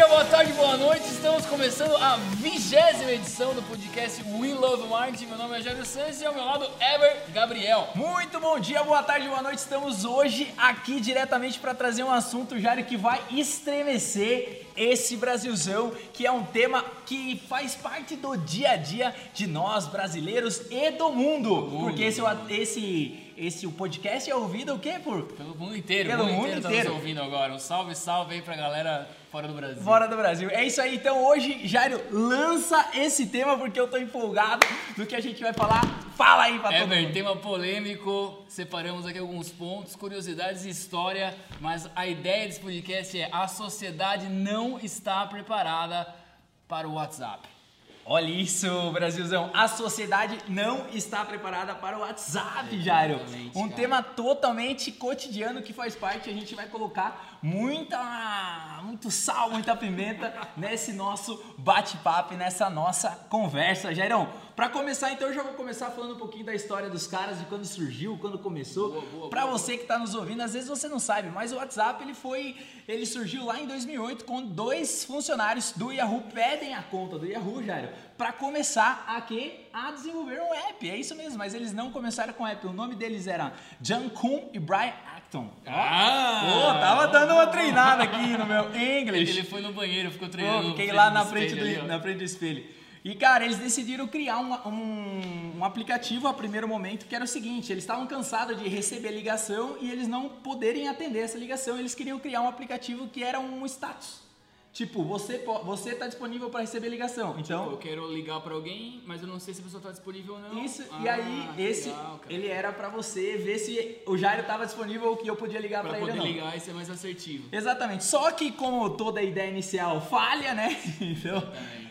dia, boa tarde, boa noite. Estamos começando a vigésima edição do podcast We Love Marketing. Meu nome é Jairo Santos e ao meu lado, Ever Gabriel. Muito bom dia, boa tarde, boa noite. Estamos hoje aqui diretamente para trazer um assunto, Jairo, que vai estremecer esse Brasilzão, que é um tema que faz parte do dia a dia de nós brasileiros e do mundo. mundo. Porque esse, esse, esse o podcast é ouvido o quê? Por Pelo mundo inteiro, Pelo o mundo, mundo inteiro, tá inteiro. nos ouvindo agora. Um salve, salve aí pra galera fora do Brasil. Fora do Brasil. É isso aí. Então hoje, Jairo, lança esse tema porque eu tô empolgado do que a gente vai falar. Fala aí pra todo Ever, mundo. tema polêmico, separamos aqui alguns pontos, curiosidades e história, mas a ideia desse podcast é a sociedade não está preparada para o WhatsApp. Olha isso, Brasilzão. A sociedade não está preparada para o WhatsApp, Jairo. Um cara. tema totalmente cotidiano que faz parte. A gente vai colocar muita, muito sal, muita pimenta nesse nosso bate-papo, nessa nossa conversa, Jairão. Para começar, então, eu já vou começar falando um pouquinho da história dos caras, de quando surgiu, quando começou. Para você que está nos ouvindo, às vezes você não sabe, mas o WhatsApp ele foi, ele surgiu lá em 2008 com dois funcionários do Yahoo pedem a conta do Yahoo, Jairo, para começar a quê? A desenvolver um app. É isso mesmo, mas eles não começaram com app. O nome deles era John Kuhn e Brian Ah! Pô, tava dando uma treinada aqui no meu English. Ele foi no banheiro, ficou Pô, treinando. fiquei frente lá na frente, do, ali, na frente do espelho. E, cara, eles decidiram criar um, um, um aplicativo a primeiro momento que era o seguinte: eles estavam cansados de receber ligação e eles não poderem atender essa ligação. Eles queriam criar um aplicativo que era um status. Tipo, você, você tá disponível para receber ligação. Então, Eu quero ligar pra alguém, mas eu não sei se a pessoa tá disponível ou não. isso, Ah, e aí, esse, legal, ele era para você ver se o Jairo tava disponível ou que eu podia ligar Pra para ele poder ou não. ligar e ser mais assertivo. Exatamente. Só que como toda ideia inicial falha, né? Então,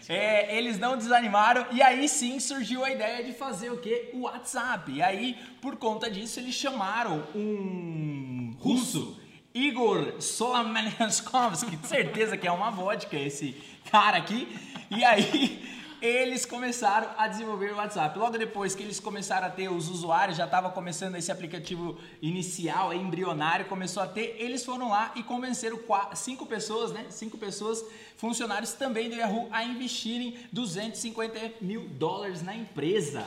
é, eles não desanimaram e aí sim surgiu a ideia de fazer o quê? O WhatsApp. E aí, por conta disso, eles chamaram um russo, Igor Solomonskovsky, de certeza que é uma vodka esse cara aqui. E aí eles começaram a desenvolver o WhatsApp. Logo depois que eles começaram a ter os usuários, já estava começando esse aplicativo inicial, embrionário, começou a ter, eles foram lá e convenceram qua- cinco pessoas, né? Cinco pessoas, funcionários também do Yahoo, a investirem 250 mil dólares na empresa.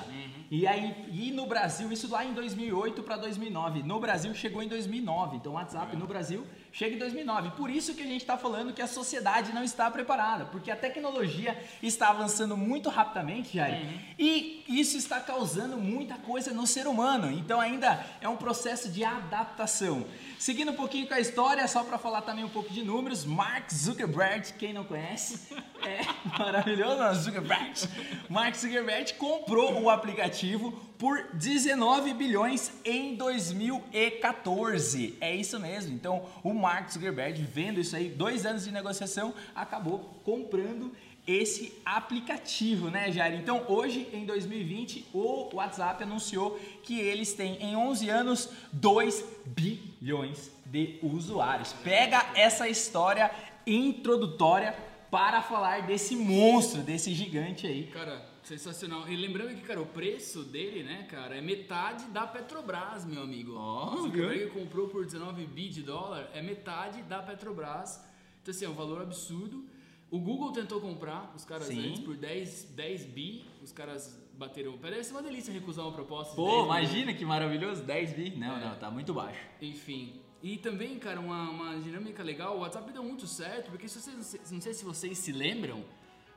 E aí, e no Brasil, isso lá em 2008 para 2009. No Brasil chegou em 2009. Então, o WhatsApp no Brasil chega em 2009. Por isso que a gente está falando que a sociedade não está preparada, porque a tecnologia está avançando muito rapidamente, Jair, e isso está causando muita coisa no ser humano. Então, ainda é um processo de adaptação. Seguindo um pouquinho com a história, só para falar também um pouco de números, Mark Zuckerberg, quem não conhece, é maravilhoso, não, Zuckerberg. Mark Zuckerberg comprou o aplicativo por 19 bilhões em 2014. É isso mesmo. Então, o Mark Zuckerberg, vendo isso aí, dois anos de negociação, acabou comprando esse aplicativo, né, Jair? Então, hoje, em 2020, o WhatsApp anunciou que eles têm, em 11 anos, 2 bilhões de usuários. Pega essa história introdutória para falar desse monstro, desse gigante aí. Cara, sensacional. E lembrando que, cara, o preço dele, né, cara, é metade da Petrobras, meu amigo. Ó, o Zuckerberg comprou por 19 bi de dólar, é metade da Petrobras. Então, assim, é um valor absurdo. O Google tentou comprar os caras Sim. antes por 10, 10 bi, os caras bateram. Parece uma delícia recusar uma proposta Pô, 10 bi. imagina que maravilhoso, 10 bi. Não, É. não, tá muito baixo. Enfim. E também, cara, uma, uma dinâmica legal, o WhatsApp deu muito certo, porque se vocês, não sei se vocês se lembram,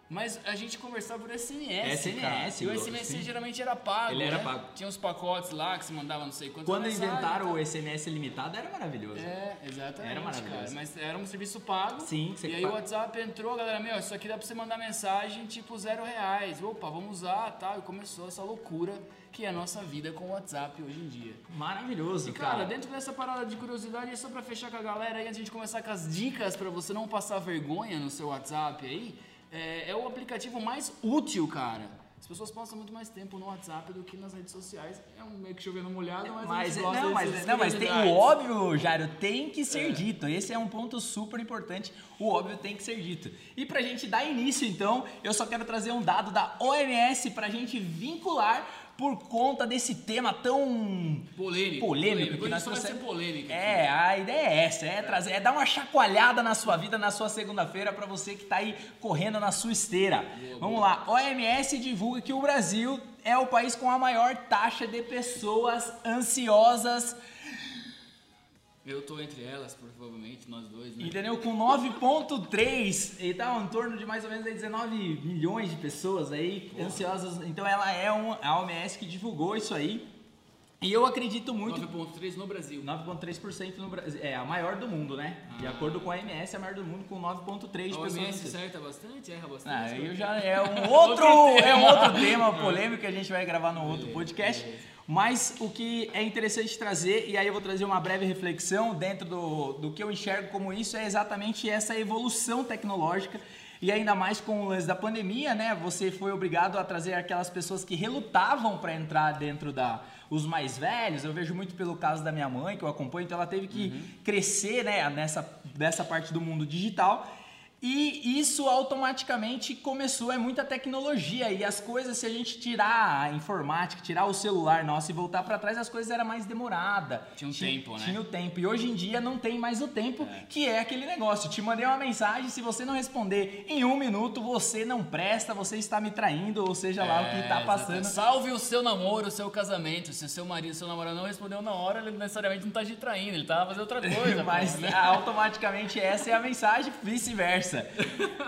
mas a gente conversava por SMS. SMS. E o SMS sim. geralmente era pago. Ele era né? pago. Tinha uns pacotes lá que se mandava não sei quantos Quando inventaram e o. SMS limitado, era maravilhoso. É, exatamente. Era maravilhoso. Cara. Mas era um serviço pago. Sim, você E aí paga. o WhatsApp entrou, galera, meu, isso aqui dá pra você mandar mensagem tipo zero reais. Opa, vamos usar tal. E começou essa loucura que é a nossa vida com o WhatsApp hoje em dia. Maravilhoso, E cara. cara, dentro dessa parada de curiosidade, é só pra fechar com a galera aí, antes de começar com as dicas pra você não passar vergonha no seu WhatsApp aí, é, é o aplicativo mais útil, cara. As pessoas passam muito mais tempo no WhatsApp do que nas redes sociais. É um meio que chovendo molhado, mas, Mas, gosta não, mas, não, mas tem o óbvio, Jairo, tem que ser É. dito. Esse é um ponto super importante. O óbvio tem que ser dito. E pra gente dar início, então, eu só quero trazer um dado da OMS pra gente vincular por conta desse tema tão Polêmico. polêmico que Hoje nós ser. É, a ideia é essa, é trazer, é dar uma chacoalhada na sua vida na sua segunda-feira para você que tá aí correndo na sua esteira. Vamos lá, OMS divulga que o Brasil é o país com a maior taxa de pessoas ansiosas, Eu tô entre elas, provavelmente, nós dois, né? entendeu? Com 9.3, e tá em torno de mais ou menos aí 19 milhões de pessoas aí ansiosas. Então ela é um, a OMS que divulgou isso aí. E eu acredito muito 9.3 no Brasil. 9,3% no Brasil. É a maior do mundo, né? De acordo com a OMS, é a maior do mundo com 9,3% de A pessoas. OMS ansiosas. acerta bastante, erra bastante. Ah, coisas. já é um outro, é um outro tema polêmico que a gente vai gravar no outro podcast. Mas o que é interessante trazer, e aí eu vou trazer uma breve reflexão dentro do, do que eu enxergo como isso, é exatamente essa evolução tecnológica. E ainda mais com o lance da pandemia, né? Você foi obrigado a trazer aquelas pessoas que relutavam para entrar dentro da. Os mais velhos, eu vejo muito pelo caso da minha mãe, que eu acompanho, então ela teve que crescer né, nessa, nessa parte do mundo digital. E isso automaticamente começou, é muita tecnologia e as coisas, se a gente tirar a informática, tirar o celular nosso e voltar para trás, as coisas eram mais demoradas. Tinha um tempo, né? Tinha o tempo. E hoje em dia não tem mais o tempo, que é aquele negócio. Te mandei uma mensagem, se você não responder em um minuto, você não presta, você está me traindo, ou seja lá o que está É, passando. Salve o seu namoro, o seu casamento. Se o seu marido, seu namorado não respondeu na hora, ele necessariamente não tá te traindo, ele tá fazendo outra coisa. Mas pô, né? automaticamente essa é a mensagem, vice-versa.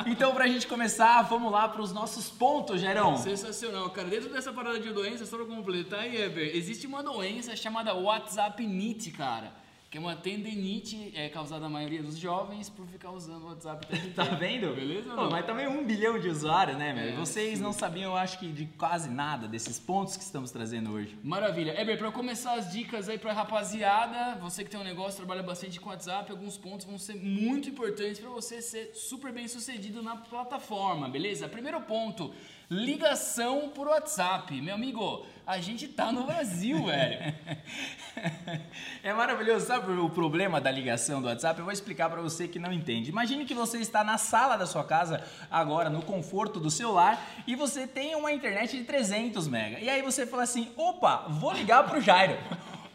Então, pra gente começar, vamos lá para os nossos pontos, Gerão. Sensacional, cara. Dentro dessa parada de doença, só pra completar Eber, existe uma doença chamada WhatsApp-nite, cara. Que é uma tendinite é, causada na maioria dos jovens por ficar usando o WhatsApp o tempo Tá vendo? Beleza Pô, mas também um bilhão de usuários, né, velho? É, Vocês não sabiam, eu acho que, de quase nada desses pontos que estamos trazendo hoje. Maravilha. Eber, pra começar as dicas aí pra rapaziada, você que tem um negócio, trabalha bastante com WhatsApp, alguns pontos vão ser muito importantes pra você ser super bem sucedido na plataforma, beleza? Primeiro ponto, ligação por WhatsApp. Meu amigo, a gente tá no Brasil, velho. É maravilhoso. Sabe o problema da ligação do WhatsApp? Eu vou explicar pra você que não entende. Imagine que você está na sala da sua casa, agora no conforto do seu lar, e você tem uma internet de 300 mega. E aí você fala assim: opa, vou ligar pro Jairo.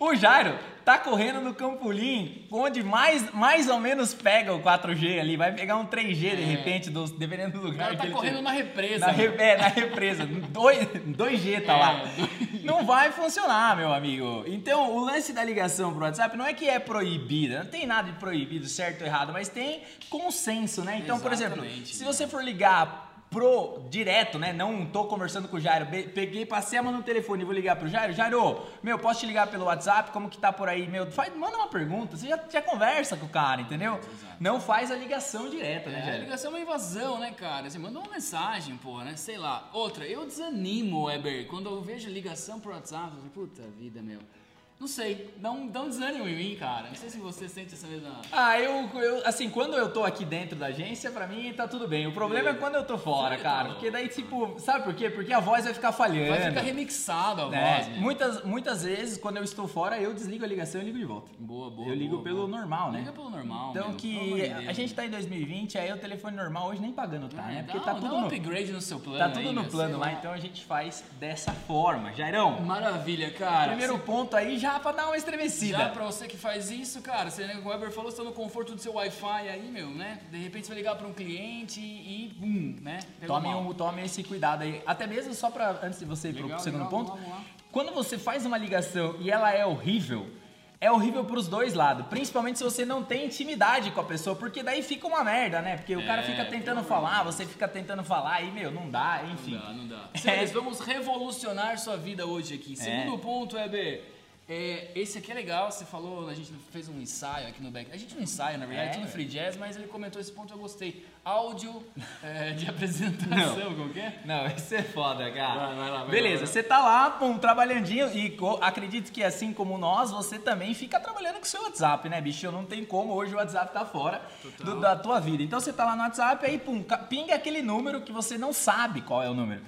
O Jairo tá correndo no Campolim, onde mais, mais ou menos pega o 4G ali, vai pegar um 3G de É. repente, do- dependendo do O lugar cara que tá correndo tiver. na represa. Na, mano. re- é, na represa. 2, 2G tá É, lá. Não vai funcionar, meu amigo. Então, o lance da ligação pro WhatsApp não é que é proibida. Não tem nada de proibido, certo ou errado, mas tem consenso, né? Então, por exemplo, Exatamente, se né? você for ligar pro direto, né? Não tô conversando com o Jairo, peguei, passei a mão no telefone e vou ligar pro Jairo. Jairo, meu, posso te ligar pelo WhatsApp? Como que tá por aí? Meu, faz, manda uma pergunta, você já, já conversa com o cara, entendeu? Exato. Não faz a ligação direta, né, É, a Jairo? ligação é uma invasão, né, cara? Você manda uma mensagem, pô, né? Sei lá. Outra, eu desanimo, Weber, quando eu vejo ligação por WhatsApp. Eu falo, puta vida, meu. Não sei, dá um, dá um desânimo em mim, cara. Não sei se você sente essa mesma. Ah, eu, eu- assim, quando eu tô aqui dentro da agência, pra mim tá tudo bem. O problema é quando eu tô fora, Você cara. tá Porque daí, tipo, sabe por quê? Porque a voz vai ficar falhando. Vai ficar remixado a né? voz, né? muitas, muitas vezes, quando eu estou fora, eu desligo a ligação e ligo de volta. Boa, boa. eu ligo boa, pelo boa. normal, né? Liga pelo normal. Então meu, que a gente tá em 2020, aí o telefone normal hoje nem pagando tá, né? É, Porque dá, tá dá tudo um no, upgrade no seu plano. tá tudo no plano lá, então a gente faz dessa forma. Jairão, Maravilha, cara. primeiro ponto aí já pra dar uma estremecida. Já pra você que faz isso, cara, você, né, o Weber falou, você tá no conforto do seu Wi-Fi aí, meu, né? De repente você vai ligar pra um cliente e, bum, né? Pegou Tome, um, tome esse cuidado aí. Até mesmo só pra, antes de você ir pro Legal, segundo legal, ponto, vamos lá. quando você faz uma ligação e ela é horrível, é horrível pros dois lados. Principalmente se você não tem intimidade com a pessoa, porque daí fica uma merda, né? Porque o cara É, fica tentando falar, você fica tentando falar e, meu, não dá, enfim. Não dá, não dá. Senhores, vamos revolucionar sua vida hoje aqui. Segundo ponto, Weber. É, esse aqui é legal, você falou, a gente fez um ensaio aqui no back. A gente não ensaia, na verdade, É, tudo velho. free jazz, mas ele comentou esse ponto eu gostei. Áudio é, de apresentação, Não. como que é? Não, isso é foda, cara. Vai, vai lá, vai Beleza, lá, vai você tá lá, pum, trabalhandinho e acredito que assim como nós, você também fica trabalhando com o seu WhatsApp, né, bicho? Não tem como, hoje o WhatsApp tá fora do- da tua vida. Então você tá lá no WhatsApp, aí, pum, pinga aquele número que você não sabe qual é o número.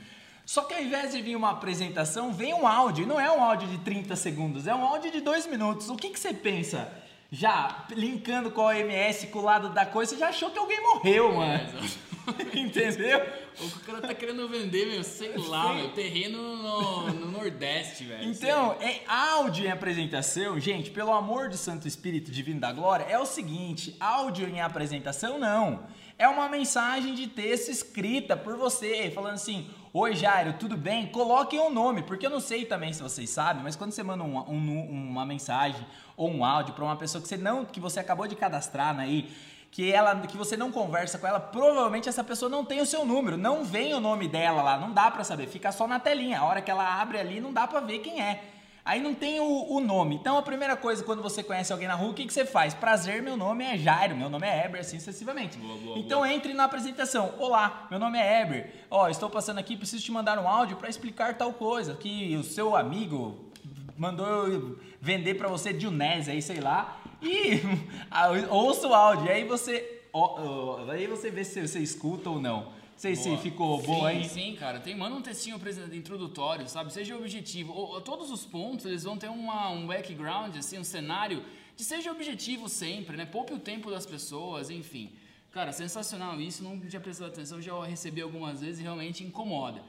Só que ao invés de vir uma apresentação, vem um áudio. E não é um áudio de 30 segundos, é um áudio de 2 minutos. O que, que você pensa? Já linkando com a OMS, com o lado da coisa, você já achou que alguém morreu, mano. É. Entendeu? O cara tá querendo vender, meu, sei lá, meu, terreno no, no Nordeste, velho. Então, é áudio em apresentação, gente, pelo amor do Santo Espírito Divino da Glória, é o seguinte: áudio em apresentação não. É uma mensagem de texto escrita por você, falando assim: Oi Jairo, tudo bem? Coloquem o nome, porque eu não sei também se vocês sabem, mas quando você manda um- um- uma mensagem ou um áudio para uma pessoa que você não, que você acabou de cadastrar né, aí, que ela que você não conversa com ela, provavelmente essa pessoa não tem o seu número, não vem o nome dela lá, não dá pra saber, fica só na telinha. A hora que ela abre ali, não dá pra ver quem é. Aí não tem o, o nome. Então a primeira coisa quando você conhece alguém na rua, o que, que você faz? Prazer, meu nome é Jairo, meu nome é Eber, assim sucessivamente. Boa, boa, então entre na apresentação. Olá, meu nome é Eber. Ó, estou passando aqui, preciso te mandar um áudio pra explicar tal coisa que o seu amigo mandou eu vender pra você de Unés aí, sei lá. E ouça o áudio. Aí você, ó, ó, aí você vê se você escuta ou não. Não sei se ficou sim, boa aí. Sim, cara. Tem, manda um textinho introdutório, sabe? Seja objetivo. O- todos os pontos, eles vão ter uma, um background, assim, um cenário de seja objetivo sempre, né? Poupe o tempo das pessoas, enfim. Cara, sensacional isso. Não tinha prestado atenção, já recebi algumas vezes e realmente incomoda.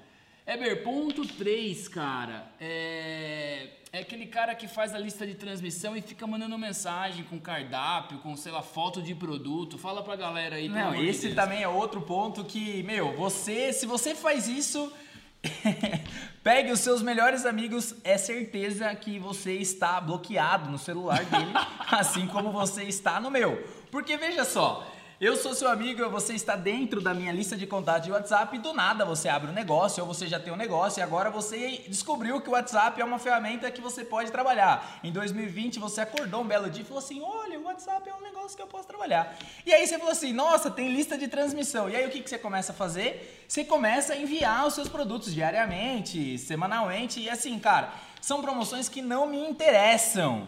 Eber, ponto 3, cara. É... é aquele cara que faz a lista de transmissão e fica mandando mensagem com cardápio, com, sei lá, foto de produto. Fala pra galera aí, Não, de esse Deus. também é outro ponto que, meu, você, se você faz isso, pegue os seus melhores amigos, é certeza que você está bloqueado no celular dele, assim como você está no meu. Porque veja só, eu sou seu amigo, você está dentro da minha lista de contatos de WhatsApp e do nada você abre um negócio ou você já tem um negócio e agora você descobriu que o WhatsApp é uma ferramenta que você pode trabalhar. Em 2020 você acordou um belo dia e falou assim: olha, o WhatsApp é um negócio que eu posso trabalhar. E aí você falou assim: nossa, tem lista de transmissão. E aí o que, que você começa a fazer? Você começa a enviar os seus produtos diariamente, semanalmente e assim, cara, são promoções que não me interessam.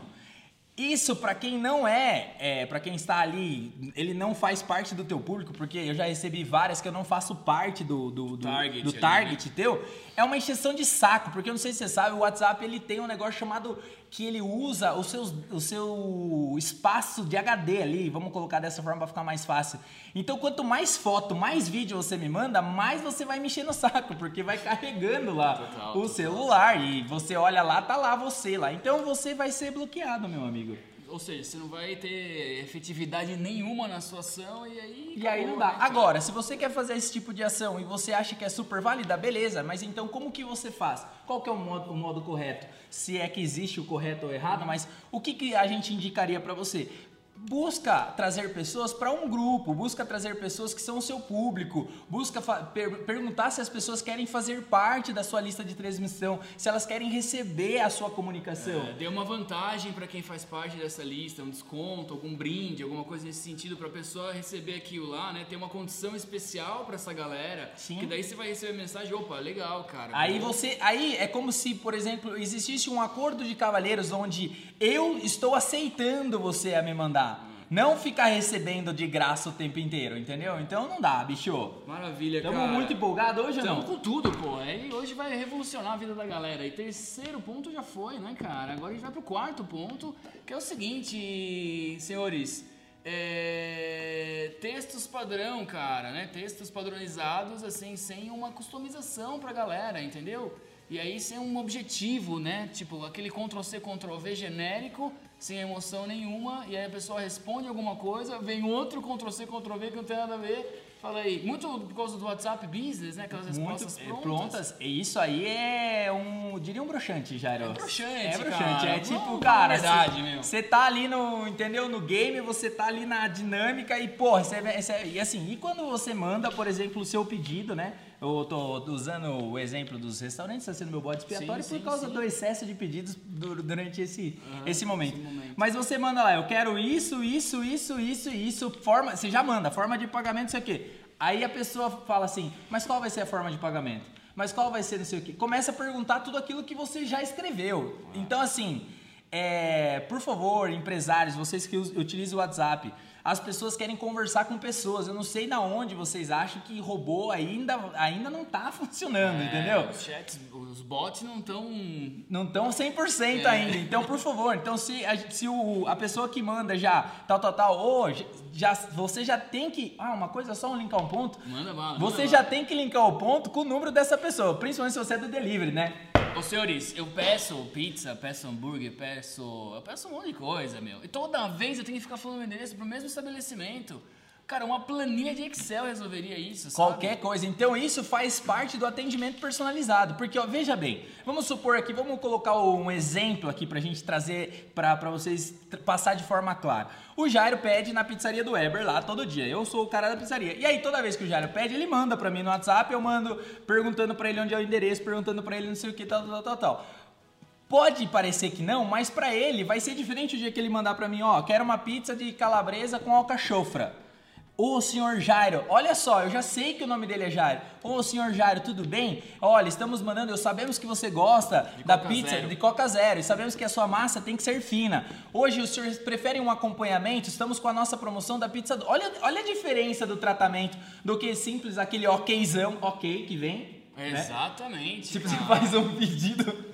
Isso para quem não é, é para quem está ali, ele não faz parte do teu público, porque eu já recebi várias que eu não faço parte do, do, do Target do ali, target teu. É uma encheção de saco, porque eu não sei se você sabe, o WhatsApp ele tem um negócio chamado que ele usa o seu, o seu espaço de HD ali, vamos colocar dessa forma para ficar mais fácil. Então, quanto mais foto, mais vídeo você me manda, mais você vai me encher no saco, porque vai carregando lá Total, o total. celular e você olha lá, tá lá você lá. Então você vai ser bloqueado, meu amigo. Ou seja, você não vai ter efetividade nenhuma na sua ação e aí. E aí acabou, não dá. né? Agora, se você quer fazer esse tipo de ação e você acha que é super válida, beleza, mas então como que você faz? Qual que é o modo, o modo correto? Se é que existe o correto ou errado, mas o que, que a gente indicaria pra você? Busca trazer pessoas para um grupo, busca trazer pessoas que são o seu público, busca per- perguntar se as pessoas querem fazer parte da sua lista de transmissão, se elas querem receber a sua comunicação. É, dê uma vantagem para quem faz parte dessa lista, um desconto, algum brinde, alguma coisa nesse sentido para a pessoa receber aquilo lá, né? Ter uma condição especial para essa galera. Sim. Que daí você vai receber mensagem, opa, legal, cara. Aí Bom. você, aí é como se, por exemplo, existisse um acordo de cavalheiros onde eu estou aceitando você a me mandar, não ficar recebendo de graça o tempo inteiro, entendeu? Então não dá, bicho. Maravilha, Estamos cara. muito empolgados hoje Estamos não? com tudo, pô. Aí hoje vai revolucionar a vida da galera. E terceiro ponto já foi, né, cara? Agora a gente vai pro quarto ponto, que é o seguinte, senhores. É... Textos padrão, cara, né? Textos padronizados, assim, sem uma customização pra galera, entendeu? E aí sem um objetivo, né? Tipo, aquele Ctrl-C, Ctrl-V genérico, sem emoção nenhuma, e aí a pessoa responde alguma coisa, vem outro Ctrl-C, Ctrl-V que não tem nada a ver. Fala aí, muito por causa do WhatsApp Business, né? Aquelas respostas Muito é, prontas. prontas. E Isso aí é um, diria um broxante, Jairo. É broxante, É broxante, cara. é tipo, Vamos cara, a verdade, meu. Você tá ali no, entendeu? No game, você tá ali na dinâmica e, porra, você, você- e assim, e quando você manda, por exemplo, o seu pedido, né? Eu tô usando o exemplo dos restaurantes, tá sendo meu bode expiatório Sim, por sim, causa sim. do excesso de pedidos du- durante esse, esse momento. esse momento. Mas você manda lá, eu quero isso, isso, isso, isso, isso, forma, você já manda, forma de pagamento, isso aqui. Aí a pessoa fala assim, mas qual vai ser a forma de pagamento? Mas qual vai ser não sei o quê? Começa a perguntar tudo aquilo que você já escreveu. Então assim, é, por favor, empresários, vocês que utilizam o WhatsApp, as pessoas querem conversar com pessoas. Eu não sei da onde vocês acham que robô ainda, ainda não tá funcionando, É, entendeu? Os chats, os bots não estão. Não estão 100% É. ainda. Então, por favor, então se, a, se o, a pessoa que manda já tal, tal, tal, ou já, você já tem que. Ah, uma coisa só, um linkar um ponto. Manda bala. Você manda já bala. tem que linkar o ponto com o número dessa pessoa, principalmente se você é do delivery, né? Ô senhores, eu peço pizza, peço hambúrguer, peço. Eu peço um monte de coisa, meu. E toda vez eu tenho que ficar falando o endereço pro mesmo estabelecimento. Cara, uma planilha de Excel resolveria isso, sabe? Qualquer coisa. Então isso faz parte do atendimento personalizado. Porque, ó, veja bem, vamos supor aqui, vamos colocar um exemplo aqui pra gente trazer pra, pra vocês passar de forma clara. O Jairo pede na pizzaria do Weber lá todo dia. Eu sou o cara da pizzaria. E aí, toda vez que o Jairo pede, ele manda pra mim no WhatsApp, eu mando perguntando pra ele onde é o endereço, perguntando pra ele não sei o que, tal, tal, tal, tal. Pode parecer que não, mas pra ele vai ser diferente o dia que ele mandar pra mim, ó, quero uma pizza de calabresa com alcachofra. Ô, senhor Jairo, olha só, eu já sei que o nome dele é Jairo. Ô, senhor Jairo, tudo bem? Olha, estamos mandando, eu sabemos que você gosta De da pizza Zero. de Coca Zero e sabemos que a sua massa tem que ser fina. Hoje o senhor prefere um acompanhamento? Estamos com a nossa promoção da pizza. do- Olha, olha a diferença do tratamento do que simples aquele okzão, ok, que vem. né? Exatamente. Tipo, você faz um pedido.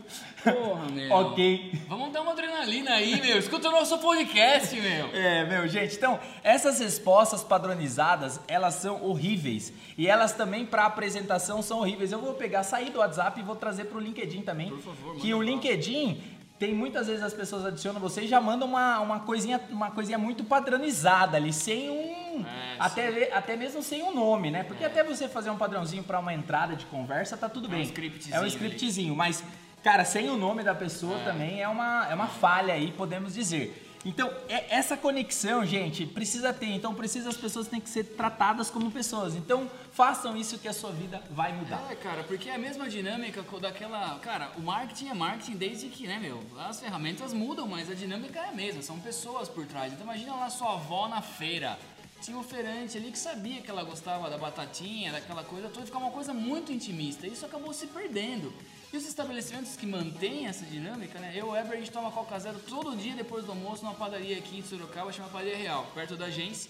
Porra, meu. ok. Vamos dar uma adrenalina aí, meu. Escuta o nosso podcast, meu. É, meu, gente, então, essas respostas padronizadas, elas são horríveis. E elas também, para apresentação, são horríveis. Eu vou pegar, sair do WhatsApp e vou trazer pro LinkedIn também. Por favor, Que o. LinkedIn, tem muitas vezes as pessoas adicionam você e já mandam uma, uma, coisinha, uma coisinha muito padronizada ali, sem um. É, até, até mesmo sem um nome, né? Porque até você fazer um padrãozinho para uma entrada de conversa, tá tudo É um bem. scriptzinho É um ali. scriptzinho, mas. Cara, sem o nome da pessoa também é uma, é uma falha aí, podemos dizer. Então, é- essa conexão, gente, precisa ter. Então, precisa as pessoas têm que ser tratadas como pessoas. Então, façam isso que a sua vida vai mudar. É, cara, porque é a mesma dinâmica daquela. Cara, o marketing é marketing desde que, né, meu? As ferramentas mudam, mas a dinâmica é a mesma, são pessoas por trás. Então, imagina lá sua avó na feira. Tinha um feirante ali que sabia que ela gostava da batatinha, daquela coisa toda, ficava uma coisa muito intimista. Isso acabou se perdendo. E os estabelecimentos que mantêm essa dinâmica, né? Eu e o Eber, a gente toma Coca Zero todo dia depois do almoço numa padaria aqui em Sorocaba, chama Padaria Real, perto da agência.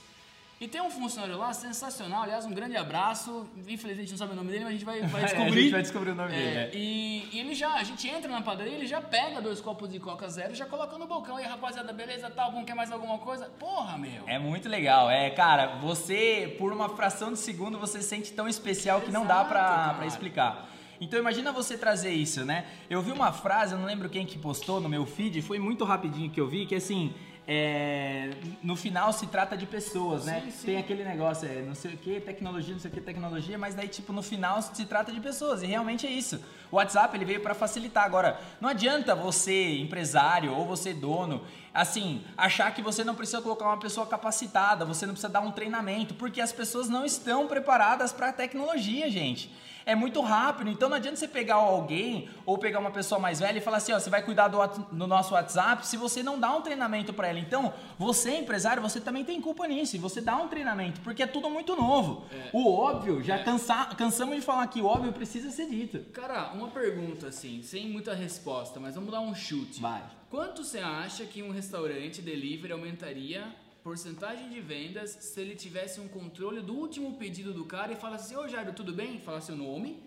E tem um funcionário lá sensacional, aliás, um grande abraço. Infelizmente a gente não sabe o nome dele, mas a gente vai, vai É, descobrir. a gente vai descobrir o nome É, dele, né? E, e ele já, a gente entra na padaria, ele já pega dois copos de Coca Zero e já coloca no balcão. E aí, rapaziada, beleza, tal, bom, quer mais alguma coisa? Porra, meu. É muito legal. É, cara, você, por uma fração de segundo, você se sente tão especial que não dá Exato, pra, cara. pra explicar. Então imagina você trazer isso, né? Eu vi uma frase, eu não lembro quem que postou no meu feed, foi muito rapidinho que eu vi, que assim, é, no final se trata de pessoas, né? Sim, sim. Tem aquele negócio, é, não sei o que, tecnologia, não sei o que, tecnologia, mas daí tipo no final se trata de pessoas e realmente é isso. O WhatsApp ele veio para facilitar. Agora, não adianta você empresário ou você dono assim, achar que você não precisa colocar uma pessoa capacitada, você não precisa dar um treinamento, porque as pessoas não estão preparadas para a tecnologia, gente. É muito rápido, então não adianta você pegar alguém ou pegar uma pessoa mais velha e falar assim, ó, você vai cuidar do, do nosso WhatsApp se você não dá um treinamento para ela. Então, você empresário, você também tem culpa nisso, e você dá um treinamento, porque é tudo muito novo. O óbvio, já cansa, cansamos de falar que o óbvio precisa ser dito. Cara, uma pergunta assim, sem muita resposta, mas vamos dar um chute. Vai. Quanto você acha que um restaurante delivery aumentaria porcentagem de vendas se ele tivesse um controle do último pedido do cara e falasse assim, ô Jairo, tudo bem? Fala seu nome.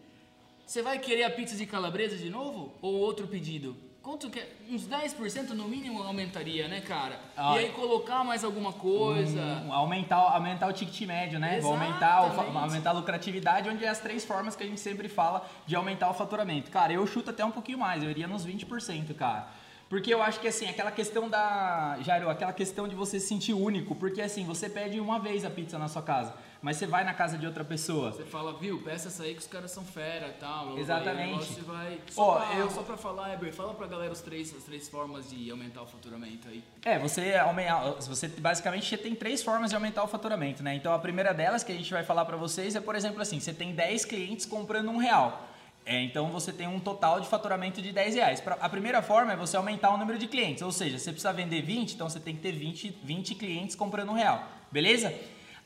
Você vai querer a pizza de calabresa de novo? Ou outro pedido? Quanto que é? Uns 10% no mínimo aumentaria, né, cara? Ah. e aí colocar mais alguma coisa. Um, aumentar, aumentar o ticket médio, né? Aumentar, aumentar a lucratividade, onde é as três formas que a gente sempre fala de aumentar o faturamento. Cara, eu chuto até um pouquinho mais, eu iria nos 20%, cara. Porque eu acho que assim, aquela questão da. Jairo, aquela questão de você se sentir único. Porque assim, você pede uma vez a pizza na sua casa, mas você vai na casa de outra pessoa. Você fala, viu, peça essa aí que os caras são fera e tal. Exatamente. Aí vai... Só, Ó, pra, eu- só pra falar, Eber, fala pra galera os três, as três formas de aumentar o faturamento aí. É, você você basicamente você tem três formas de aumentar o faturamento, né? Então a primeira delas que a gente vai falar para vocês é, por exemplo, assim, você tem 10 clientes comprando um real. É, então você tem um total de faturamento de 10 reais. A primeira forma é você aumentar o número de clientes, ou seja, você precisa vender 20, então você tem que ter 20, 20 clientes comprando um real, beleza?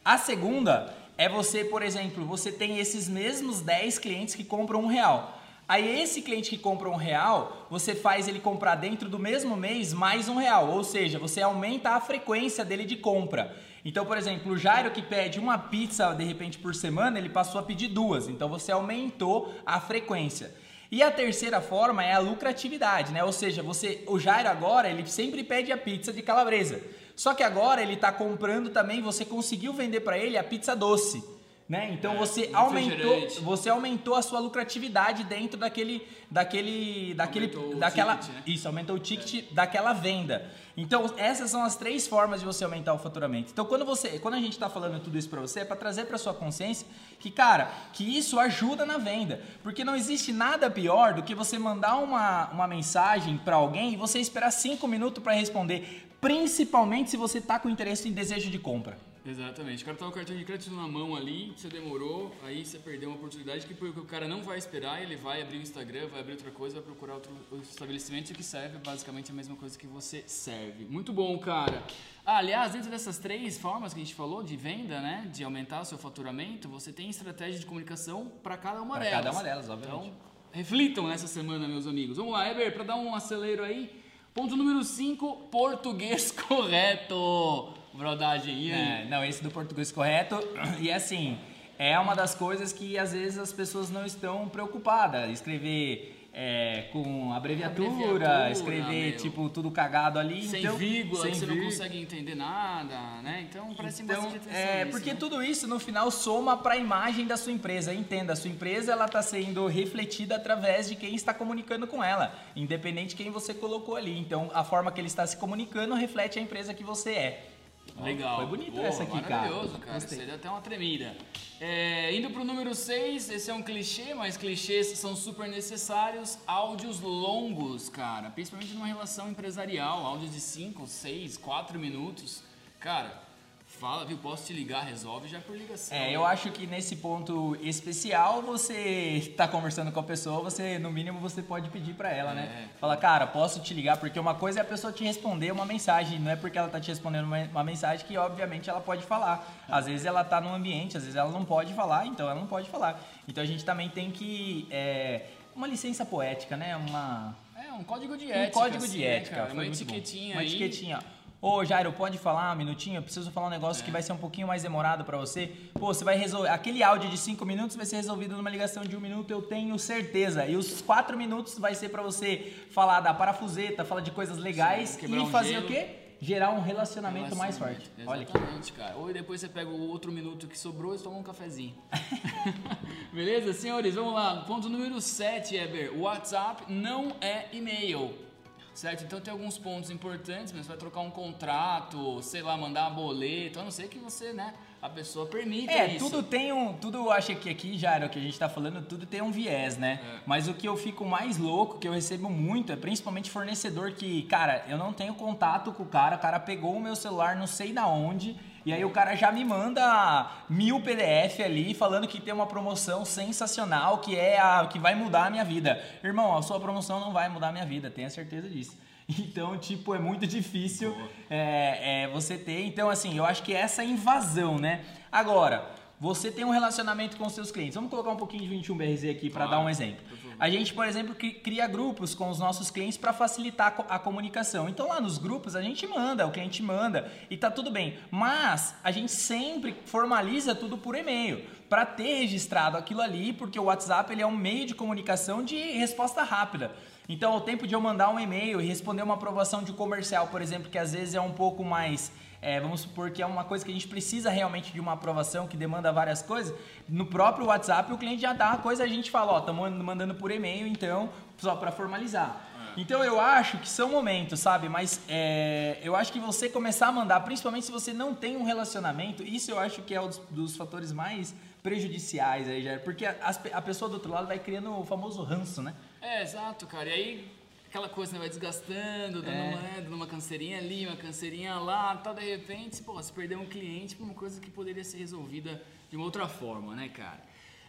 A segunda é você, por exemplo, você tem esses mesmos 10 clientes que compram um real. Aí esse cliente que compra um real, você faz ele comprar dentro do mesmo mês mais um real, ou seja, você aumenta a frequência dele de compra. Então, por exemplo, o Jairo que pede uma pizza de repente por semana, ele passou a pedir duas. Então você aumentou a frequência. E a terceira forma é a lucratividade, né? Ou seja, você, o Jairo agora ele sempre pede a pizza de calabresa. Só que agora ele está comprando também, você conseguiu vender para ele a pizza doce. Né? Então é, você aumentou, você aumentou a sua lucratividade dentro daquele, daquele, daquele, daquela, ticket, né? isso aumentou o ticket é. daquela venda. Então essas são as três formas de você aumentar o faturamento. Então quando você, quando a gente está falando tudo isso para você, é para trazer para sua consciência que cara, que isso ajuda na venda, porque não existe nada pior do que você mandar uma, uma mensagem para alguém e você esperar cinco minutos para responder, principalmente se você está com interesse em desejo de compra. Exatamente. O cara tá com o cartão de crédito na mão ali, você demorou, aí você perdeu uma oportunidade que o cara não vai esperar, ele vai abrir o Instagram, vai abrir outra coisa, vai procurar outro estabelecimento que serve basicamente a mesma coisa que você serve. Muito bom, cara. Ah, aliás, dentro dessas três formas que a gente falou de venda, né, de aumentar o seu faturamento, você tem estratégia de comunicação para cada uma pra delas. cada uma delas, obviamente. Então, reflitam nessa semana, meus amigos. Vamos lá, Eber, para dar um acelero aí. Ponto número 5, português correto brodagem. É, não, esse do português correto. E assim, é uma das coisas que às vezes as pessoas não estão preocupadas. Escrever é, com abreviatura, abreviatura escrever meu. tipo tudo cagado ali. Sem então, vírgula, sem você não consegue entender nada, né? Então parece então, bastante atenção. É, isso, porque né? tudo isso no final soma para a imagem da sua empresa. Entenda, a sua empresa ela está sendo refletida através de quem está comunicando com ela, independente de quem você colocou ali. Então a forma que ele está se comunicando reflete a empresa que você é. Legal. Foi bonita essa aqui, cara. Maravilhoso, cara. Gostei. Seria até uma tremida. É, indo pro número 6, esse é um clichê, mas clichês são super necessários. Áudios longos, cara. Principalmente numa relação empresarial. Áudios de 5, 6, 4 minutos. Cara, Fala, viu? Posso te ligar, resolve já por ligação. É, eu acho que nesse ponto especial, você está conversando com a pessoa, você, no mínimo, você pode pedir para ela, né? é. né? Fala, cara, posso te ligar? Porque uma coisa é a pessoa te responder uma mensagem, não é porque ela tá te respondendo uma, uma mensagem que, obviamente, ela pode falar. Às vezes ela tá num ambiente, às vezes ela não pode falar, então ela não pode falar. Então a gente também tem que. É, uma licença poética, né? Uma. É, um código de ética. Um código de assim, ética. Né, uma etiquetinha Uma etiquetinha. Ô Jairo, pode falar um minutinho? Eu preciso falar um negócio é. que vai ser um pouquinho mais demorado para você. Pô, você vai resolver. Aquele áudio de 5 minutos vai ser resolvido numa ligação de um minuto, eu tenho certeza. E os 4 minutos vai ser para você falar da parafuseta, falar de coisas legais Sim, e um fazer gelo. o quê? Gerar um relacionamento, relacionamento mais forte. Exatamente, Olha cara. Ou depois você pega o outro minuto que sobrou e toma um cafezinho. Beleza, senhores? Vamos lá. Ponto número 7, Eber. WhatsApp não é e-mail certo? Então tem alguns pontos importantes, mas vai trocar um contrato, sei lá, mandar uma boleto, a não ser que você, né, a pessoa permita é, isso. tudo tem um, tudo eu acho que aqui já era o que a gente está falando, tudo tem um viés, né? É. Mas o que eu fico mais louco, que eu recebo muito, é principalmente fornecedor que, cara, eu não tenho contato com o cara, o cara pegou o meu celular, não sei da onde, e aí o cara já me manda mil PDF ali falando que tem uma promoção sensacional que é a que vai mudar a minha vida. Irmão, a sua promoção não vai mudar a minha vida, tenha certeza disso. Então, tipo, é muito difícil é, é, você ter. Então, assim, eu acho que essa invasão, né? Agora, você tem um relacionamento com seus clientes. Vamos colocar um pouquinho de 21BRZ aqui para dar um exemplo. A gente, por exemplo, cria grupos com os nossos clientes para facilitar a comunicação. Então lá nos grupos a gente manda, o cliente manda e tá tudo bem. Mas a gente sempre formaliza tudo por e-mail para ter registrado aquilo ali, porque o WhatsApp ele é um meio de comunicação de resposta rápida. Então, o tempo de eu mandar um e-mail e responder uma aprovação de comercial, por exemplo, que às vezes é um pouco mais é, vamos supor que é uma coisa que a gente precisa realmente de uma aprovação que demanda várias coisas, no próprio WhatsApp o cliente já dá a coisa, a gente fala, ó, estamos mandando por e-mail, então, só para formalizar. É. Então eu acho que são momentos, sabe? Mas é, eu acho que você começar a mandar, principalmente se você não tem um relacionamento, isso eu acho que é um dos, dos fatores mais prejudiciais aí, já, porque a, a pessoa do outro lado vai criando o famoso ranço, né? É, exato, cara. E aí aquela coisa né, vai desgastando, dando, é. uma, dando uma canseirinha ali, uma canseirinha lá, tal, de repente, pô, você perdeu um cliente por uma coisa que poderia ser resolvida de uma outra forma, né, cara?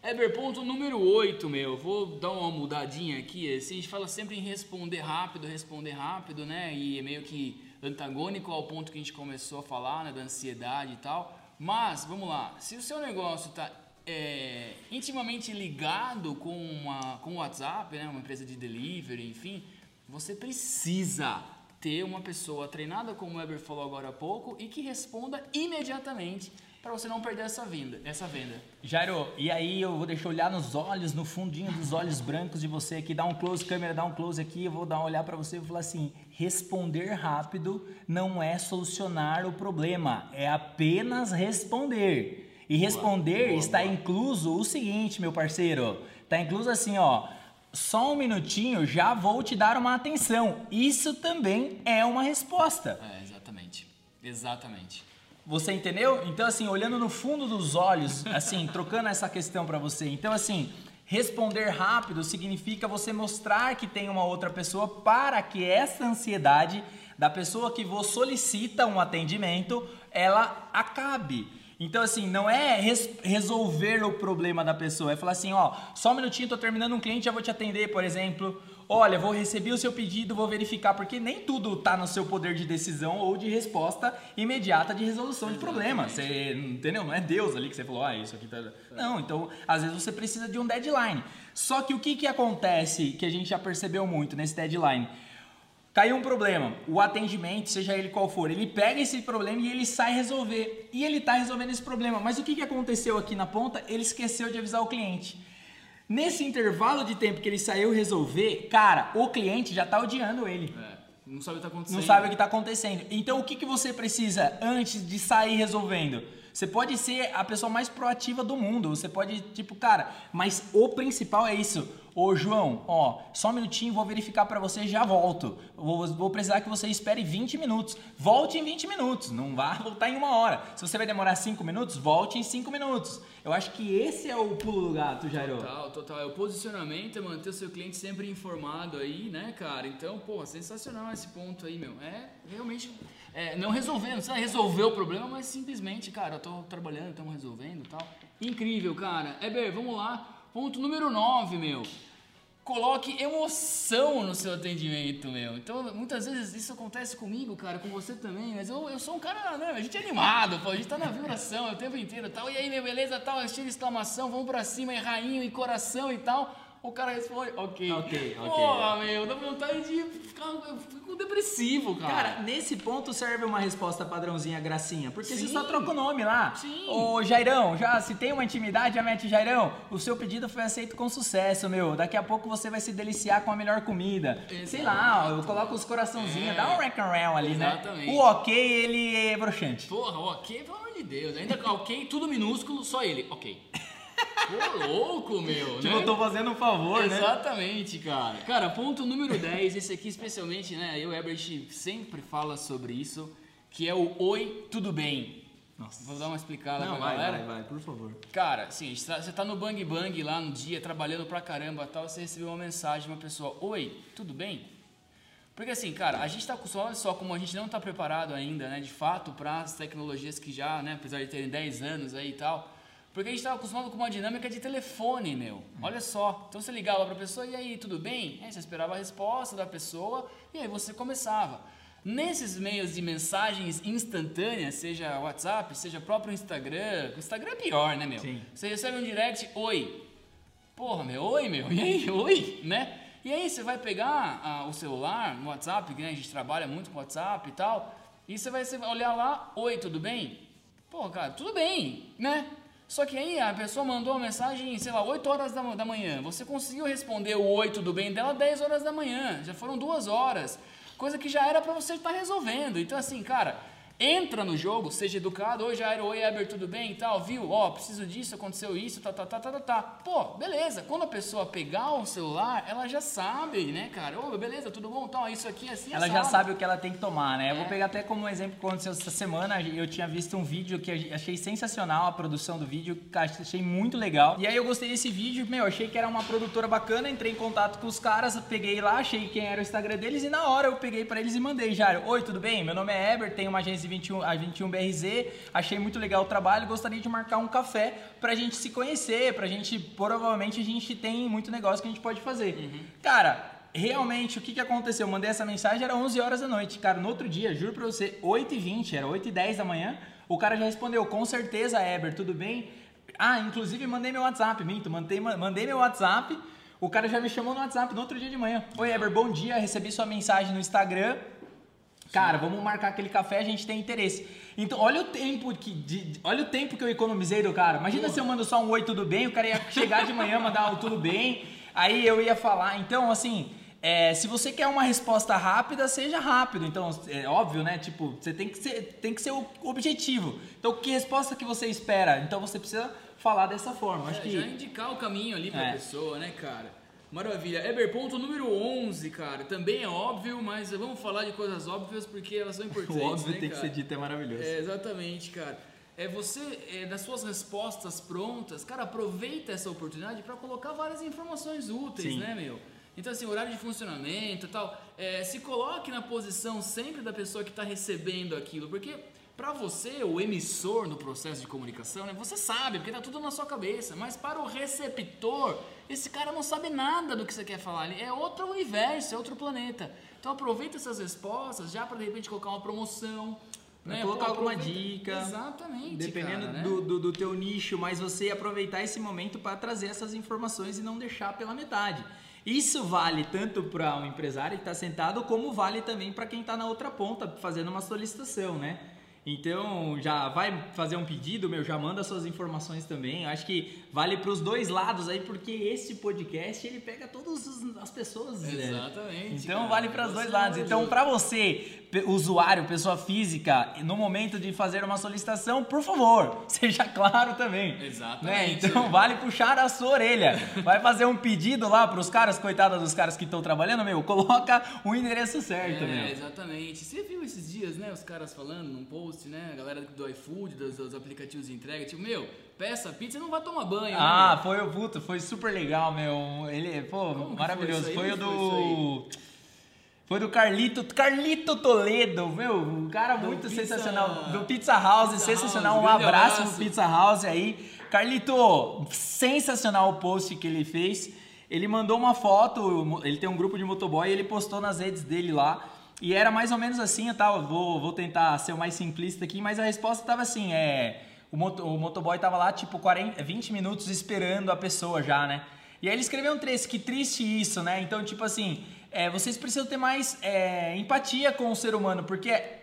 Eber, ponto número 8, meu, vou dar uma mudadinha aqui, assim, a gente fala sempre em responder rápido, responder rápido, né, e é meio que antagônico ao ponto que a gente começou a falar, né, da ansiedade e tal, mas, vamos lá, se o seu negócio tá é, intimamente ligado com, uma, com o WhatsApp, né, uma empresa de delivery, enfim, você precisa ter uma pessoa treinada, como o Weber falou agora há pouco, e que responda imediatamente para você não perder essa venda, essa venda. Jairo, e aí eu vou deixar olhar nos olhos, no fundinho dos olhos brancos de você aqui, dá um close, câmera, dá um close aqui, eu vou dar um olhar para você e vou falar assim: responder rápido não é solucionar o problema, é apenas responder. E responder boa, está boa. incluso o seguinte, meu parceiro, está incluso assim, ó, só um minutinho, já vou te dar uma atenção. Isso também é uma resposta. É, exatamente. Exatamente. Você entendeu? Então, assim, olhando no fundo dos olhos, assim, trocando essa questão para você. Então, assim, responder rápido significa você mostrar que tem uma outra pessoa para que essa ansiedade da pessoa que você solicita um atendimento, ela acabe. Então, assim, não é res resolver o problema da pessoa, é falar assim, ó, só um minutinho, tô terminando um cliente, já vou te atender, por exemplo. Olha, vou receber o seu pedido, vou verificar, porque nem tudo tá no seu poder de decisão ou de resposta imediata de resolução de problema. Você, entendeu? Não é Deus ali que você falou, ah, isso aqui tá... Não, então, às vezes você precisa de um deadline. Só que o que que acontece, que a gente já percebeu muito nesse deadline? Caiu um problema, o atendimento, seja ele qual for, ele pega esse problema e ele sai resolver. E ele está resolvendo esse problema. Mas o que, que aconteceu aqui na ponta? Ele esqueceu de avisar o cliente. Nesse intervalo de tempo que ele saiu resolver, cara, o cliente já está odiando ele. É, não sabe o que está acontecendo. Não sabe o que está acontecendo. Então o que, que você precisa antes de sair resolvendo? Você pode ser a pessoa mais proativa do mundo. Você pode, tipo, cara, mas o principal é isso Ô João, ó, só um minutinho, vou verificar para você já volto. Vou, vou, precisar que você espere 20 minutos. Volte em 20 minutos, não vá voltar em uma hora. Se você vai demorar 5 minutos, volte em 5 minutos. Eu acho que esse é o pulo do gato, Jairo. Total, total. É o posicionamento, é manter o seu cliente sempre informado aí, né, cara? Então, pô, sensacional esse ponto aí, meu. É realmente. É, não resolvendo, não precisa resolver o problema, mas simplesmente, cara, eu tô trabalhando, estamos resolvendo e tal. Incrível, cara. Eber, vamos lá. Ponto número 9, meu. Coloque emoção no seu atendimento, meu. Então, muitas vezes isso acontece comigo, cara, com você também, mas eu, eu sou um cara, né? A gente é animado, pô, a gente tá na vibração o tempo inteiro tal. E aí, meu, beleza, tal, estilo exclamação, vamos pra cima, e rainho, e coração e tal. O cara responde, ok. Ok, ok. Porra, meu, dá vontade de ficar. Eu fico depressivo, cara. Cara, nesse ponto serve uma resposta padrãozinha gracinha. Porque Sim. você só troca o nome lá. Sim. Ô, Jairão, já se tem uma intimidade, já mete Jairão. O seu pedido foi aceito com sucesso, meu. Daqui a pouco você vai se deliciar com a melhor comida. Exatamente. Sei lá, eu coloco os coraçãozinhos, é. dá um rack and roll ali, Exatamente. né? O ok, ele é broxante. Porra, o ok, pelo amor de Deus. Ainda ok, tudo minúsculo, só ele. Ok. Ô, louco, meu. Tipo, né? eu tô fazendo um favor, Exatamente, né? Exatamente, cara. Cara, ponto número 10, esse aqui especialmente, né? Eu o Ebert sempre fala sobre isso, que é o Oi, tudo bem. Nossa. Vou dar uma explicada Não, pra vai, galera. Vai, vai, por favor. Cara, assim, você tá no Bang Bang lá no dia, trabalhando pra caramba tal, você recebeu uma mensagem de uma pessoa, Oi, tudo bem? Porque assim, cara, a gente tá acostumado, olha só como a gente não tá preparado ainda, né, de fato, para as tecnologias que já, né, apesar de terem 10 anos aí e tal, porque a gente estava acostumado com uma dinâmica de telefone, meu. Olha só. Então você ligava para a pessoa, e aí, tudo bem? Aí você esperava a resposta da pessoa e aí você começava. Nesses meios de mensagens instantâneas, seja WhatsApp, seja próprio Instagram, o Instagram é pior, né, meu? Sim. Você recebe um direct, oi. Porra, meu, oi, meu. E aí, oi, né? E aí você vai pegar ah, o celular no WhatsApp, que né, a gente trabalha muito com WhatsApp e tal, e você vai olhar lá, oi, tudo bem? Pô, cara, tudo bem, né? Só que aí a pessoa mandou uma mensagem, sei lá, 8 horas da, da manhã. Você conseguiu responder o oi, tudo bem dela 10 horas da manhã. Já foram duas horas. Coisa que já era para você estar tá resolvendo. Então, assim, cara, entra no jogo, seja educado, oi Jairo, oi Eber, tudo bem e tal, viu? Ó, preciso disso, aconteceu isso, tá, tá, tá, tá, tá, tá. Pô, beleza, quando a pessoa pegar o celular, ela já sabe, né, cara? Ô, beleza, tudo bom, tal, isso aqui, assim, Ela já sabe o que ela tem que tomar, né? É. Eu vou é. pegar até como um exemplo que aconteceu essa semana, eu tinha visto um vídeo que achei sensacional, a produção do vídeo, achei muito legal. E aí eu gostei desse vídeo, meu, achei que era uma produtora bacana, entrei em contato com os caras, peguei lá, achei quem era o Instagram deles e na hora eu peguei para eles e mandei, Jairo, oi, tudo bem? Meu nome é Eber, tenho uma agência 21, a 21BRZ, achei muito legal o trabalho, gostaria de marcar um café pra gente se conhecer, pra gente, provavelmente a gente tem muito negócio que a gente pode fazer. Uhum. Cara, realmente, o que, que aconteceu? Eu mandei essa mensagem, era 11 horas da noite. Cara, no outro dia, juro pra você, 8h20, era 8h10 da manhã, o cara já respondeu, com certeza, Eber, tudo bem? Ah, inclusive mandei meu WhatsApp, minto, mandei, mandei meu WhatsApp. O cara já me chamou no WhatsApp no outro dia de manhã. Oi, Eber, bom dia. Recebi sua mensagem no Instagram. Cara, vamos marcar aquele café, a gente tem interesse. Então, olha o tempo que, de, olha o tempo que eu economizei do cara. Imagina se eu mando só um oi, tudo bem, o cara ia chegar de manhã, mandar tudo bem, aí eu ia falar. Então, assim, é, se você quer uma resposta rápida, seja rápido. Então, é óbvio, né? Tipo, você tem que ser, tem que ser o objetivo. Então, que resposta que você espera? Então, você precisa falar dessa forma. Acho É, que Já indicar o caminho ali pra É. pessoa, né, cara? Maravilha. Eber, ponto número 11, cara. Também é óbvio, mas vamos falar de coisas óbvias porque elas são importantes. o óbvio né, tem que cara? ser dito, é maravilhoso. É, exatamente, cara. É você, é, das suas respostas prontas, cara, aproveita essa oportunidade para colocar várias informações úteis, Sim. né, meu? Então, assim, horário de funcionamento e tal. É, se coloque na posição sempre da pessoa que está recebendo aquilo, porque para você, o emissor no processo de comunicação, né, você sabe, porque tá tudo na sua cabeça, mas para o receptor, esse cara não sabe nada do que você quer falar, ele é outro universo, é outro planeta. Então aproveita essas respostas já para de repente colocar uma promoção, Pra né? colocar Pô, alguma dica. Exatamente. Dependendo cara, né? do, do, do teu nicho, mas você aproveitar esse momento para trazer essas informações e não deixar pela metade. Isso vale tanto para um empresário que está sentado, como vale também para quem está na outra ponta fazendo uma solicitação, né? Então, já vai fazer um pedido, meu, já manda suas informações também. Acho que vale para os dois lados aí, porque esse podcast ele pega todas as pessoas. né? Exatamente. Então cara. vale para os dois é lados. Então, para você, usuário, pessoa física, no momento de fazer uma solicitação, por favor, seja claro também. Exatamente, Né? Então vale puxar a sua orelha. Vai fazer um pedido lá para os caras, coitados dos caras que estão trabalhando, meu, coloca o endereço certo, É, meu. exatamente. Você viu esses dias, né, os caras falando num post, né, a galera do iFood, dos, dos aplicativos de entrega, tipo, meu, peça pizza e não vai tomar banho, Ah, né? foi o puto, foi super legal, meu. Ele, pô, Como maravilhoso. foi Foi, o do. Foi do Carlito, Carlito Toledo, meu, um cara Do muito Pizza- sensacional. Do Pizza House, Pizza sensacional. House, um abraço abraço. pro Pizza House aí. Carlito, sensacional o post que ele fez. Ele mandou uma foto, ele tem um grupo de motoboy e ele postou nas redes dele lá. E era mais ou menos assim, eu tava, vou, vou tentar ser o mais simplista aqui, mas a resposta tava assim, é... O, moto, o motoboy tava lá, tipo, 40, 20 minutos esperando a pessoa já, né? E aí ele escreveu um trecho, que triste isso, né? Então, tipo assim, é, vocês precisam ter mais é, empatia com o ser humano, porque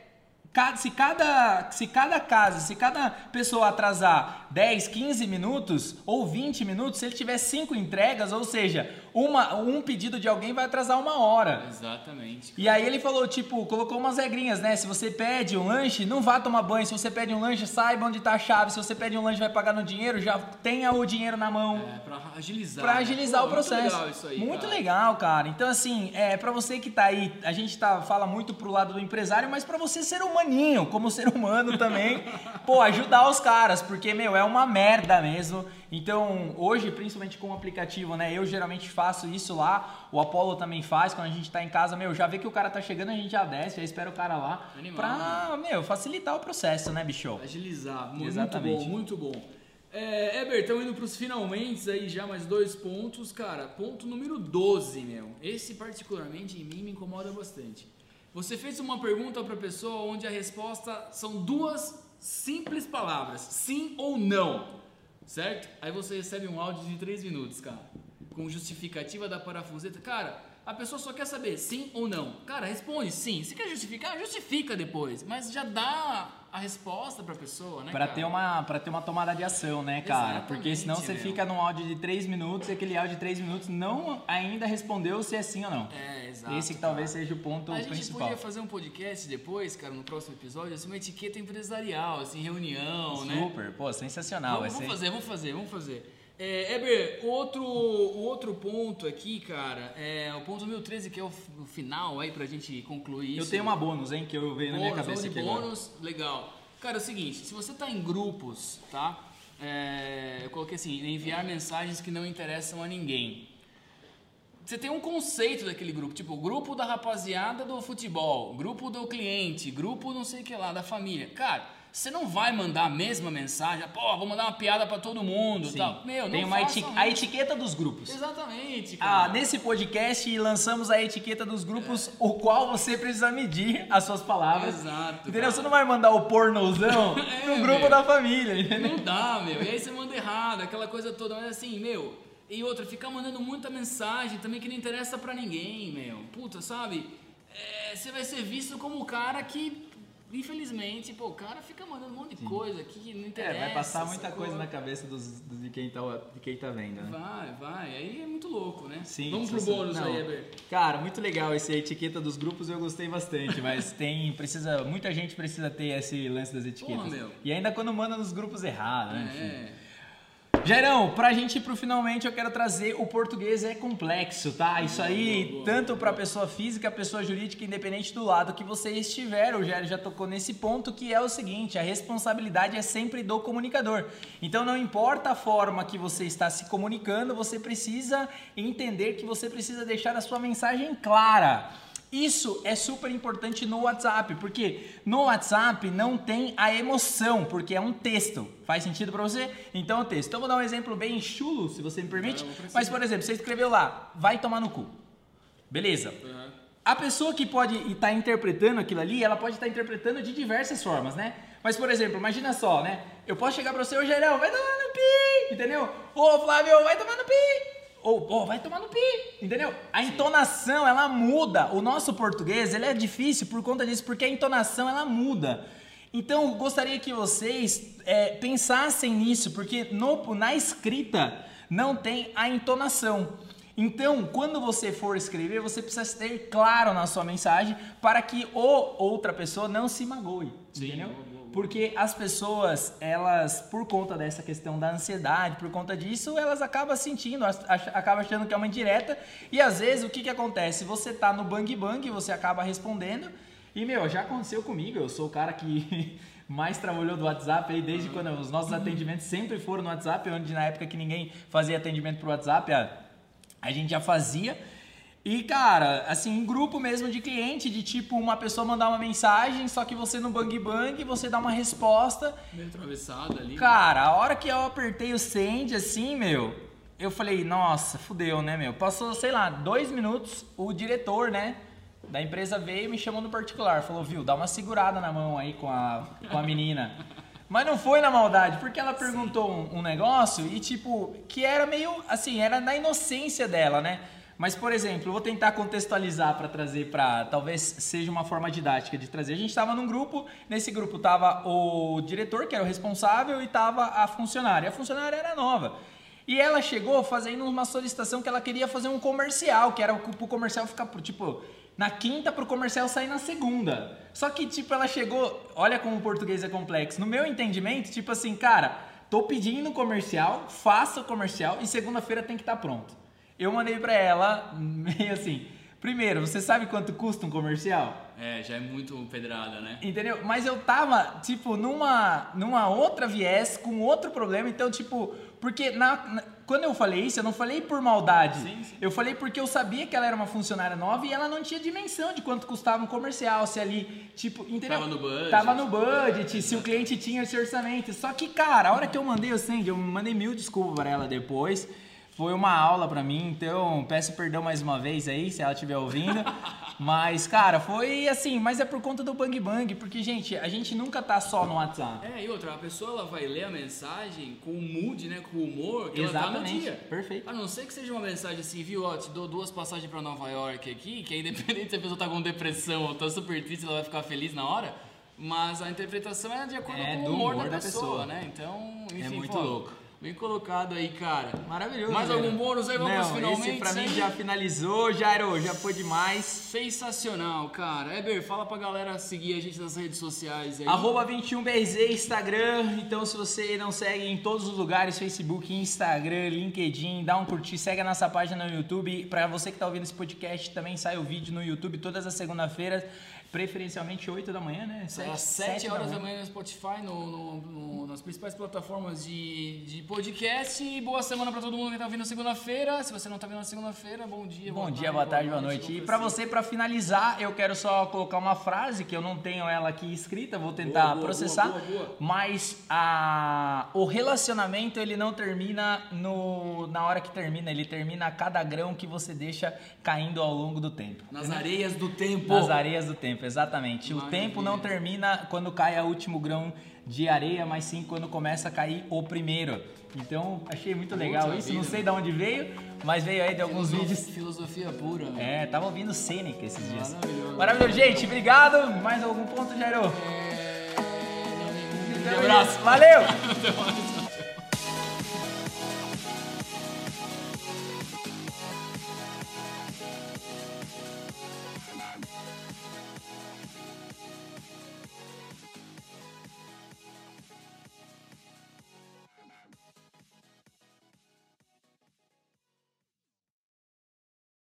se cada, se cada casa, se cada pessoa atrasar 10, 15 minutos ou 20 minutos, se ele tiver cinco entregas, ou seja, uma, um pedido de alguém vai atrasar uma hora. Exatamente. E aí ele falou, tipo, colocou umas regrinhas, né? Se você pede um lanche, não vá tomar banho. Se você pede um lanche, saiba onde tá a chave. Se você pede um lanche, vai pagar no dinheiro, já tenha o dinheiro na mão. É, pra agilizar. Pra né? agilizar Pô, o processo. Muito legal isso aí, Muito cara. legal, cara. Então, assim, é, pra você que tá aí, a gente tá, fala muito pro lado do empresário, mas pra você ser humaninho, como ser humano também, pô, ajudar os caras, porque, meu, é uma merda mesmo. Então, hoje, principalmente com o aplicativo, né, eu geralmente faço isso lá, o Apollo também faz, quando a gente tá em casa, meu, já vê que o cara tá chegando, a gente já desce, já espera o cara lá, Animal, pra, meu, facilitar o processo, né, bicho? Agilizar. Mu- Exatamente. Muito bom, muito bom. É, Eber, estamos indo pros finalmente aí, já mais dois pontos. Cara, ponto número 12, meu. Esse particularmente em mim me incomoda bastante. Você fez uma pergunta pra pessoa onde a resposta são duas simples palavras, sim ou não. Certo? Aí você recebe um áudio de 3 minutos, cara. Com justificativa da parafuseta. Cara, a pessoa só quer saber sim ou não. Cara, responde sim. Se quer justificar, justifica depois. Mas já dá a resposta pra pessoa, né? Pra cara? ter, uma, pra ter uma tomada de ação, né, cara? Porque senão você Exatamente, meu. fica num áudio de 3 minutos e aquele áudio de 3 minutos não ainda respondeu se é sim ou não. É, exato. Esse que talvez seja o ponto A gente principal. podia fazer um podcast depois, cara, no próximo episódio, assim, uma etiqueta empresarial, assim, reunião, né? Super, pô, sensacional. Vamos, vamos ser- fazer, vamos fazer, vamos fazer. É, Eber, outro, outro ponto aqui, cara, é o ponto 1013, que é o, o final aí pra gente concluir isso. Eu tenho uma bônus, hein, que eu veio na minha cabeça aqui agora. bônus, legal. Cara, é o seguinte, se você tá em grupos, tá? É, eu coloquei assim, enviar mensagens que não interessam a ninguém. Você tem um conceito daquele grupo, tipo, grupo da rapaziada do futebol, grupo do cliente, grupo não sei o que lá, da família. Cara, você não vai mandar a mesma mensagem, pô, vou mandar uma piada pra todo mundo Sim. tal. Meu, Tem uma eti- a etiqueta dos grupos. Exatamente, Ah, cara. nesse podcast lançamos a etiqueta dos grupos, o qual você precisa medir as suas palavras. Exato, Entendeu? cara. Você não vai mandar o pornozão É, no grupo meu. da família, entendeu? Não dá, meu. E aí você manda errado, aquela coisa toda. Mas assim, meu. E outra, ficar mandando muita mensagem também que não interessa pra ninguém, meu. Puta, sabe? É, você vai ser visto como o cara que, infelizmente, pô, o cara fica mandando um monte de coisa aqui que não É, interessa. vai passar muita coisa na cabeça dos, de, quem tá, de quem tá vendo, né? Vai, vai. Aí é muito louco, né? Sim, Vamos pro bônus não. aí, Eber. Cara, muito legal esse etiqueta dos grupos, eu gostei bastante, mas tem, precisa, muita gente precisa ter esse lance das etiquetas. Porra, meu. E ainda quando manda nos grupos errados, né? Enfim. Jairão, pra gente ir pro finalmente, eu quero trazer o português é complexo, tá? Isso aí, boa, boa, tanto pra pessoa física, pessoa jurídica, independente do lado que você estiver, o Jair já tocou nesse ponto, que é o seguinte, a responsabilidade é sempre do comunicador. Então não importa a forma que você está se comunicando, você precisa entender que você precisa deixar a sua mensagem clara. Isso é super importante no WhatsApp, porque no WhatsApp não tem a emoção, porque é um texto. Faz sentido pra você? Então é um texto. Então vou dar um exemplo bem chulo, se você me permite. Mas, por exemplo, você escreveu lá, vai tomar no cu. Beleza. Uhum. A pessoa que pode estar interpretando aquilo ali, ela pode estar interpretando de diversas formas, né? Mas, por exemplo, imagina só, né? Eu posso chegar pra você, ô Gerão, vai tomar no pi, entendeu? Ô Flávio, vai tomar no pi. Ou, ô, vai tomar no pi, entendeu? A entonação, ela muda. O nosso português, ele é difícil por conta disso, porque a entonação, ela muda. Então, eu gostaria que vocês é, pensassem nisso, porque no, na escrita não tem a entonação. Então, quando você for escrever, você precisa ter claro na sua mensagem para que o outra pessoa não se magoe, entendeu? Porque as pessoas, elas, por conta dessa questão da ansiedade, por conta disso, elas acabam sentindo, acabam achando que é uma indireta. E às vezes, o que que acontece? Você tá no bang bang, você acaba respondendo. E, meu, já aconteceu comigo. Eu sou o cara que mais trabalhou do WhatsApp aí, desde quando os nossos atendimentos sempre foram no WhatsApp, onde na época que ninguém fazia atendimento pro WhatsApp, a, a gente já fazia. E, cara, assim, em grupo mesmo de cliente, de tipo, uma pessoa mandar uma mensagem, só que você no bang bang, você dá uma resposta. Meio atravessado ali. Cara, a hora que eu apertei o send, assim, meu, eu falei, nossa, fudeu, né, meu? Passou, sei lá, dois minutos, o diretor, né, da empresa veio e me chamou no particular. Falou, viu, dá uma segurada na mão aí com a, com a menina. Mas não foi na maldade, porque ela perguntou um, um negócio e, tipo, que era meio, assim, era na inocência dela, né? Mas, por exemplo, eu vou tentar contextualizar para trazer para talvez seja uma forma didática de trazer. A gente estava num grupo, nesse grupo tava o diretor, que era o responsável, e tava a funcionária. A funcionária era nova. E ela chegou fazendo uma solicitação que ela queria fazer um comercial, que era pro comercial ficar tipo na quinta pro comercial sair na segunda. Só que tipo ela chegou, olha como o português é complexo. No meu entendimento, tipo assim, cara, tô pedindo comercial, faça o comercial e segunda-feira tem que estar pronto. Eu mandei pra ela meio assim. Primeiro, você sabe quanto custa um comercial? É, já é muito pedrada, né? Entendeu? Mas eu tava, tipo, numa, numa outra viés, com outro problema. Então, tipo, porque na, na- quando eu falei isso, eu não falei por maldade. Sim, sim. Eu falei porque eu sabia que ela era uma funcionária nova e ela não tinha dimensão de quanto custava um comercial. Se ali, tipo, entendeu? Tava no budget. Tava no budget, se o cliente tinha esse orçamento. Só que, cara, a hora que eu mandei o eu mandei mil desculpas para ela depois. Foi uma aula pra mim, então peço perdão mais uma vez aí, se ela estiver ouvindo. Mas, cara, foi assim, mas é por conta do Bang Bang, porque, gente, a gente nunca tá só no WhatsApp. É, e outra, a pessoa ela vai ler a mensagem com o mood, né? Com o humor que ela tá no Exatamente, dia. perfeito. A não ser que seja uma mensagem assim, viu, ó, te dou duas passagens pra Nova York aqui, que é independente se a pessoa tá com depressão ou tá super triste, ela vai ficar feliz na hora. Mas a interpretação é de acordo É com o humor, humor da, da pessoa, pessoa. né? Então, enfim, muito pô, louco. Bem colocado aí, cara. Maravilhoso. Mais algum bônus aí? Vamos Não, finalmente. esse pra mim já finalizou, Jairo, já foi demais. Sensacional, cara. Eber, fala pra galera seguir a gente nas redes sociais aí. Arroba 21BZ, Instagram. Então, se você não segue em todos os lugares, Facebook, Instagram, LinkedIn, dá um curtir, segue a nossa página no YouTube. Pra você que tá ouvindo esse podcast, também sai o vídeo no YouTube todas as segunda-feiras, preferencialmente 8 da manhã, né? Às 7 horas da manhã no Spotify, no, no- no- nas principais plataformas de, de podcast. E boa semana pra todo mundo que tá ouvindo segunda-feira. Se você não tá vendo na segunda-feira, bom dia, Bom dia, boa tarde, boa noite. E pra você, pra finalizar, eu quero só colocar uma frase que eu não tenho ela aqui escrita, vou tentar Boa, boa, processar. boa, boa, boa. Mas a, o relacionamento ele não termina no, na hora que termina, ele termina a cada grão que você deixa caindo ao longo do tempo. Nas areias do tempo. Nas areias do tempo, exatamente. O Maravilha. tempo não termina quando cai o último grão de areia, mas sim quando começa a cair o primeiro. Então, achei muito legal Puta isso. Não vida. sei de onde veio, mas veio aí de alguns Filosof- vídeos. Filosofia pura. velho. É, tava ouvindo Seneca esses dias. Maravilhoso. Maravilhoso. Gente, obrigado. Mais algum ponto, Jairo? É... não. Um abraço. Valeu!